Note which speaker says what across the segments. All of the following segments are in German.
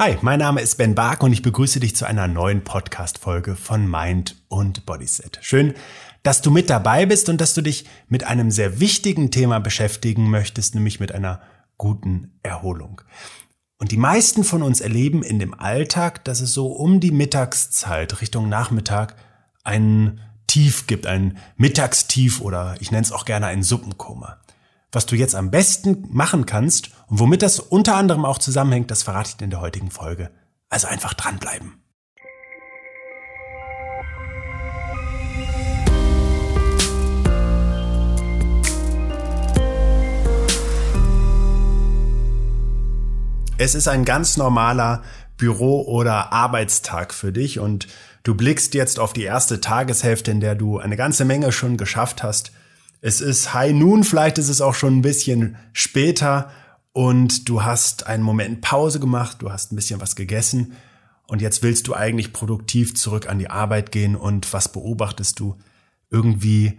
Speaker 1: Hi, mein Name ist Ben Bark und ich begrüße dich zu einer neuen Podcast-Folge von Mind und Bodyset. Schön, dass du mit dabei bist und dass du dich mit einem sehr wichtigen Thema beschäftigen möchtest, nämlich mit einer guten Erholung. Und die meisten von uns erleben in dem Alltag, dass es so um die Mittagszeit Richtung Nachmittag ein Tief gibt, ein Mittagstief oder ich nenne es auch gerne ein Suppenkoma. Was du jetzt am besten machen kannst und womit das unter anderem auch zusammenhängt, das verrate ich dir in der heutigen Folge. Also einfach dranbleiben. Es ist ein ganz normaler Büro- oder Arbeitstag für dich und du blickst jetzt auf die erste Tageshälfte, in der du eine ganze Menge schon geschafft hast es ist High Noon, vielleicht ist es auch schon ein bisschen später und du hast einen Moment Pause gemacht, du hast ein bisschen was gegessen und jetzt willst du eigentlich produktiv zurück an die Arbeit gehen und was beobachtest du? Irgendwie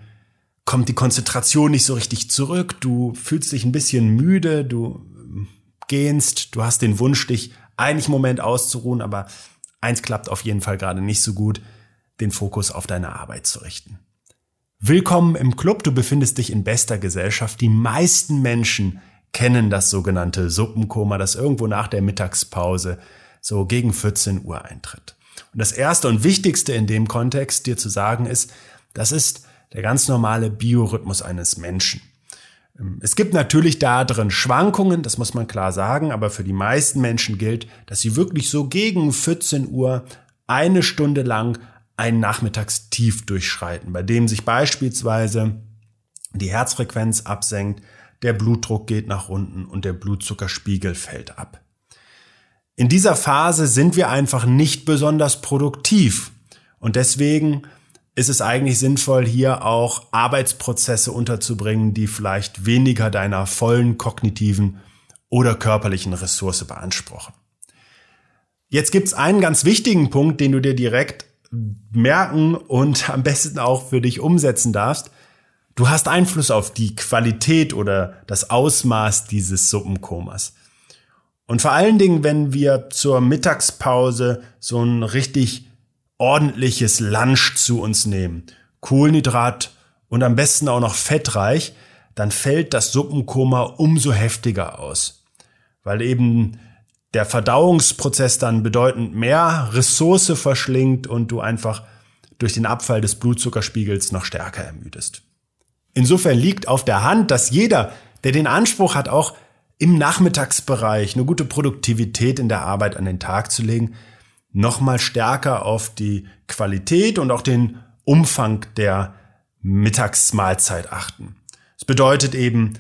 Speaker 1: kommt die Konzentration nicht so richtig zurück, du fühlst dich ein bisschen müde, du gähnst, du hast den Wunsch, dich eigentlich einen Moment auszuruhen, aber eins klappt auf jeden Fall gerade nicht so gut, den Fokus auf deine Arbeit zu richten. Willkommen im Club, du befindest dich in bester Gesellschaft. Die meisten Menschen kennen das sogenannte Suppenkoma, das irgendwo nach der Mittagspause so gegen 14 Uhr eintritt. Und das Erste und Wichtigste in dem Kontext dir zu sagen ist, das ist der ganz normale Biorhythmus eines Menschen. Es gibt natürlich da drin Schwankungen, das muss man klar sagen, aber für die meisten Menschen gilt, dass sie wirklich so gegen 14 Uhr eine Stunde lang ein Nachmittagstief durchschreiten, bei dem sich beispielsweise die Herzfrequenz absenkt, der Blutdruck geht nach unten und der Blutzuckerspiegel fällt ab. In dieser Phase sind wir einfach nicht besonders produktiv und deswegen ist es eigentlich sinnvoll, hier auch Arbeitsprozesse unterzubringen, die vielleicht weniger deiner vollen kognitiven oder körperlichen Ressource beanspruchen. Jetzt gibt's einen ganz wichtigen Punkt, den du dir direkt merken und am besten auch für dich umsetzen darfst. Du hast Einfluss auf die Qualität oder das Ausmaß dieses Suppenkomas. Und vor allen Dingen, wenn wir zur Mittagspause so ein richtig ordentliches Lunch zu uns nehmen, Kohlenhydrat und am besten auch noch fettreich, dann fällt das Suppenkoma umso heftiger aus. Weil eben der Verdauungsprozess dann bedeutend mehr Ressource verschlingt und du einfach durch den Abfall des Blutzuckerspiegels noch stärker ermüdest. Insofern liegt auf der Hand, dass jeder, der den Anspruch hat, auch im Nachmittagsbereich eine gute Produktivität in der Arbeit an den Tag zu legen, nochmal stärker auf die Qualität und auch den Umfang der Mittagsmahlzeit achten. Es bedeutet eben,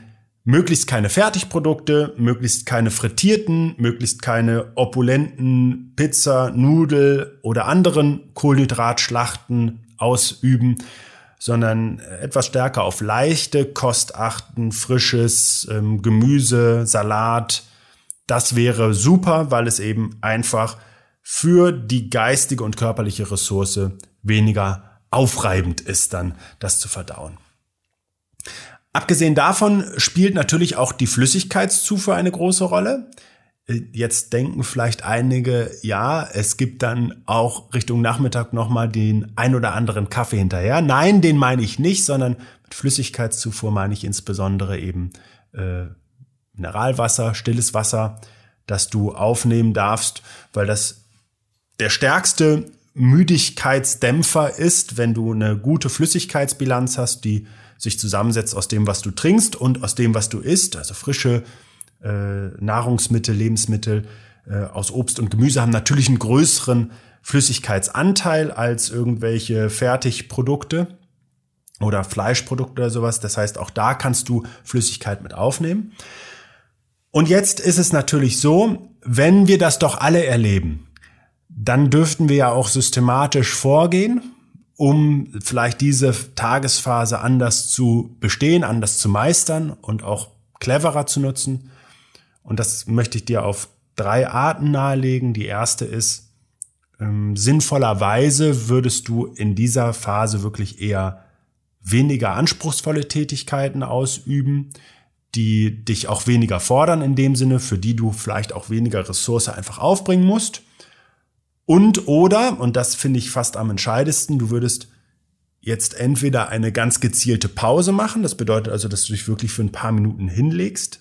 Speaker 1: möglichst keine Fertigprodukte, möglichst keine frittierten, möglichst keine opulenten Pizza, Nudel oder anderen Kohlenhydratschlachten ausüben, sondern etwas stärker auf leichte Kost achten, frisches ähm, Gemüse, Salat. Das wäre super, weil es eben einfach für die geistige und körperliche Ressource weniger aufreibend ist, dann das zu verdauen. Abgesehen davon spielt natürlich auch die Flüssigkeitszufuhr eine große Rolle. Jetzt denken vielleicht einige, ja, es gibt dann auch Richtung Nachmittag nochmal den ein oder anderen Kaffee hinterher. Nein, den meine ich nicht, sondern mit Flüssigkeitszufuhr meine ich insbesondere eben äh, Mineralwasser, stilles Wasser, das du aufnehmen darfst, weil das der stärkste Müdigkeitsdämpfer ist, wenn du eine gute Flüssigkeitsbilanz hast, die sich zusammensetzt aus dem, was du trinkst und aus dem, was du isst. Also frische äh, Nahrungsmittel, Lebensmittel äh, aus Obst und Gemüse haben natürlich einen größeren Flüssigkeitsanteil als irgendwelche Fertigprodukte oder Fleischprodukte oder sowas. Das heißt, auch da kannst du Flüssigkeit mit aufnehmen. Und jetzt ist es natürlich so, wenn wir das doch alle erleben, dann dürften wir ja auch systematisch vorgehen um vielleicht diese Tagesphase anders zu bestehen, anders zu meistern und auch cleverer zu nutzen. Und das möchte ich dir auf drei Arten nahelegen. Die erste ist, ähm, sinnvollerweise würdest du in dieser Phase wirklich eher weniger anspruchsvolle Tätigkeiten ausüben, die dich auch weniger fordern in dem Sinne, für die du vielleicht auch weniger Ressource einfach aufbringen musst. Und oder, und das finde ich fast am entscheidendsten, du würdest jetzt entweder eine ganz gezielte Pause machen, das bedeutet also, dass du dich wirklich für ein paar Minuten hinlegst.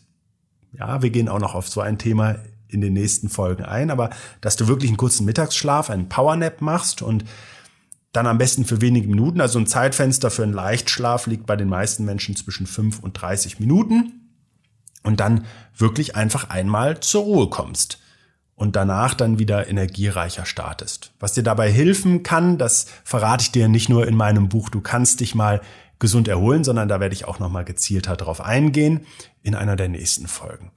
Speaker 1: Ja, wir gehen auch noch auf so ein Thema in den nächsten Folgen ein, aber dass du wirklich einen kurzen Mittagsschlaf, einen Powernap machst und dann am besten für wenige Minuten. Also ein Zeitfenster für einen Leichtschlaf liegt bei den meisten Menschen zwischen 5 und 30 Minuten. Und dann wirklich einfach einmal zur Ruhe kommst und danach dann wieder energiereicher startest. Was dir dabei helfen kann, das verrate ich dir nicht nur in meinem Buch Du kannst dich mal gesund erholen, sondern da werde ich auch noch mal gezielter drauf eingehen in einer der nächsten Folgen.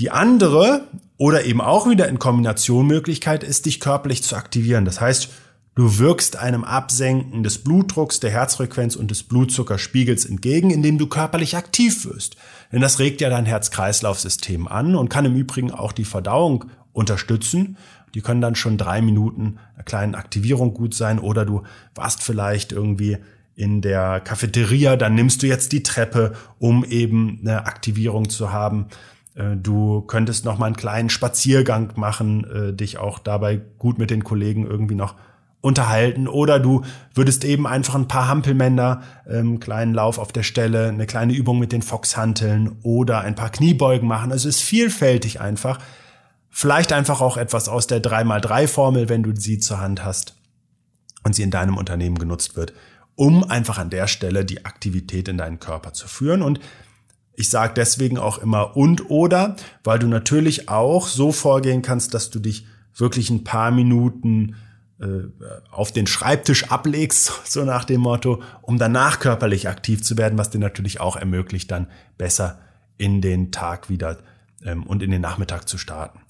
Speaker 1: Die andere oder eben auch wieder in Kombination Möglichkeit ist, dich körperlich zu aktivieren. Das heißt, du wirkst einem Absenken des Blutdrucks, der Herzfrequenz und des Blutzuckerspiegels entgegen, indem du körperlich aktiv wirst. Denn das regt ja dein Herz-Kreislauf-System an und kann im Übrigen auch die Verdauung unterstützen. Die können dann schon drei Minuten einer kleinen Aktivierung gut sein oder du warst vielleicht irgendwie in der Cafeteria, dann nimmst du jetzt die Treppe, um eben eine Aktivierung zu haben. Äh, du könntest noch mal einen kleinen Spaziergang machen, äh, dich auch dabei gut mit den Kollegen irgendwie noch unterhalten oder du würdest eben einfach ein paar Hampelmänner, ähm, kleinen Lauf auf der Stelle, eine kleine Übung mit den Foxhanteln oder ein paar Kniebeugen machen. Also es ist vielfältig einfach. Vielleicht einfach auch etwas aus der 3x3-Formel, wenn du sie zur Hand hast und sie in deinem Unternehmen genutzt wird, um einfach an der Stelle die Aktivität in deinen Körper zu führen. Und ich sage deswegen auch immer und oder, weil du natürlich auch so vorgehen kannst, dass du dich wirklich ein paar Minuten äh, auf den Schreibtisch ablegst, so nach dem Motto, um danach körperlich aktiv zu werden, was dir natürlich auch ermöglicht, dann besser in den Tag wieder und in den Nachmittag zu starten.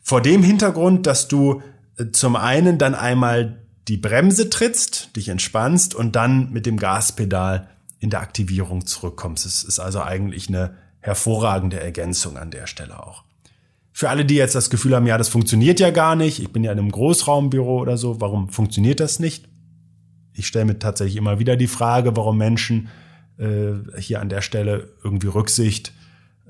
Speaker 1: Vor dem Hintergrund, dass du äh, zum einen dann einmal die Bremse trittst, dich entspannst und dann mit dem Gaspedal in der Aktivierung zurückkommst. Es ist also eigentlich eine hervorragende Ergänzung an der Stelle auch. Für alle, die jetzt das Gefühl haben, ja, das funktioniert ja gar nicht, ich bin ja in einem Großraumbüro oder so, warum funktioniert das nicht? Ich stelle mir tatsächlich immer wieder die Frage, warum Menschen äh, hier an der Stelle irgendwie Rücksicht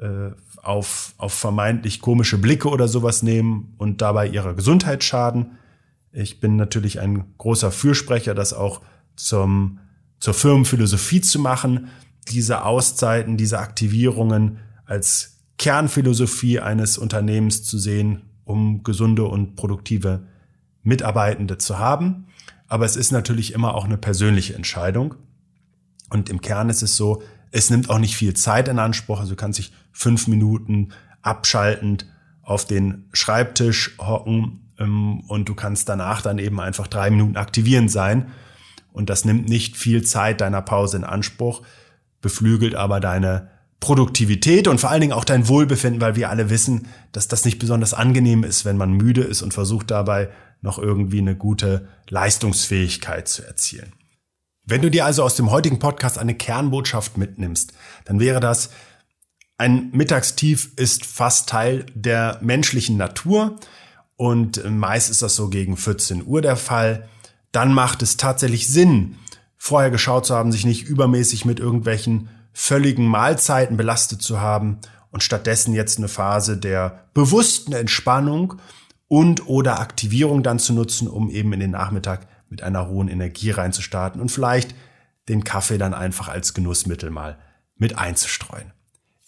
Speaker 1: äh, auf, auf vermeintlich komische Blicke oder sowas nehmen und dabei ihrer Gesundheit schaden. Ich bin natürlich ein großer Fürsprecher, das auch zum, zur Firmenphilosophie zu machen, diese Auszeiten, diese Aktivierungen als Kernphilosophie eines Unternehmens zu sehen, um gesunde und produktive Mitarbeitende zu haben. Aber es ist natürlich immer auch eine persönliche Entscheidung. Und im Kern ist es so, es nimmt auch nicht viel Zeit in Anspruch. Also du kannst dich fünf Minuten abschaltend auf den Schreibtisch hocken ähm, und du kannst danach dann eben einfach drei Minuten aktivieren sein. Und das nimmt nicht viel Zeit deiner Pause in Anspruch, beflügelt aber deine Produktivität und vor allen Dingen auch dein Wohlbefinden, weil wir alle wissen, dass das nicht besonders angenehm ist, wenn man müde ist und versucht dabei noch irgendwie eine gute Leistungsfähigkeit zu erzielen. Wenn du dir also aus dem heutigen Podcast eine Kernbotschaft mitnimmst, dann wäre das, ein Mittagstief ist fast Teil der menschlichen Natur und meist ist das so gegen 14 Uhr der Fall. Dann macht es tatsächlich Sinn, vorher geschaut zu haben, sich nicht übermäßig mit irgendwelchen völligen Mahlzeiten belastet zu haben und stattdessen jetzt eine Phase der bewussten Entspannung und oder Aktivierung dann zu nutzen, um eben in den Nachmittag mit einer hohen Energie reinzustarten und vielleicht den Kaffee dann einfach als Genussmittel mal mit einzustreuen.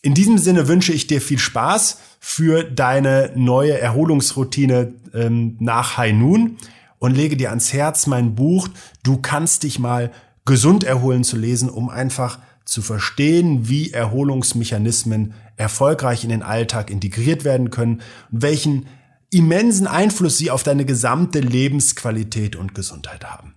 Speaker 1: In diesem Sinne wünsche ich dir viel Spaß für deine neue Erholungsroutine ähm, nach Noon und lege dir ans Herz mein Buch Du kannst dich mal gesund erholen zu lesen, um einfach zu verstehen, wie Erholungsmechanismen erfolgreich in den Alltag integriert werden können und welchen immensen Einfluss sie auf deine gesamte Lebensqualität und Gesundheit haben.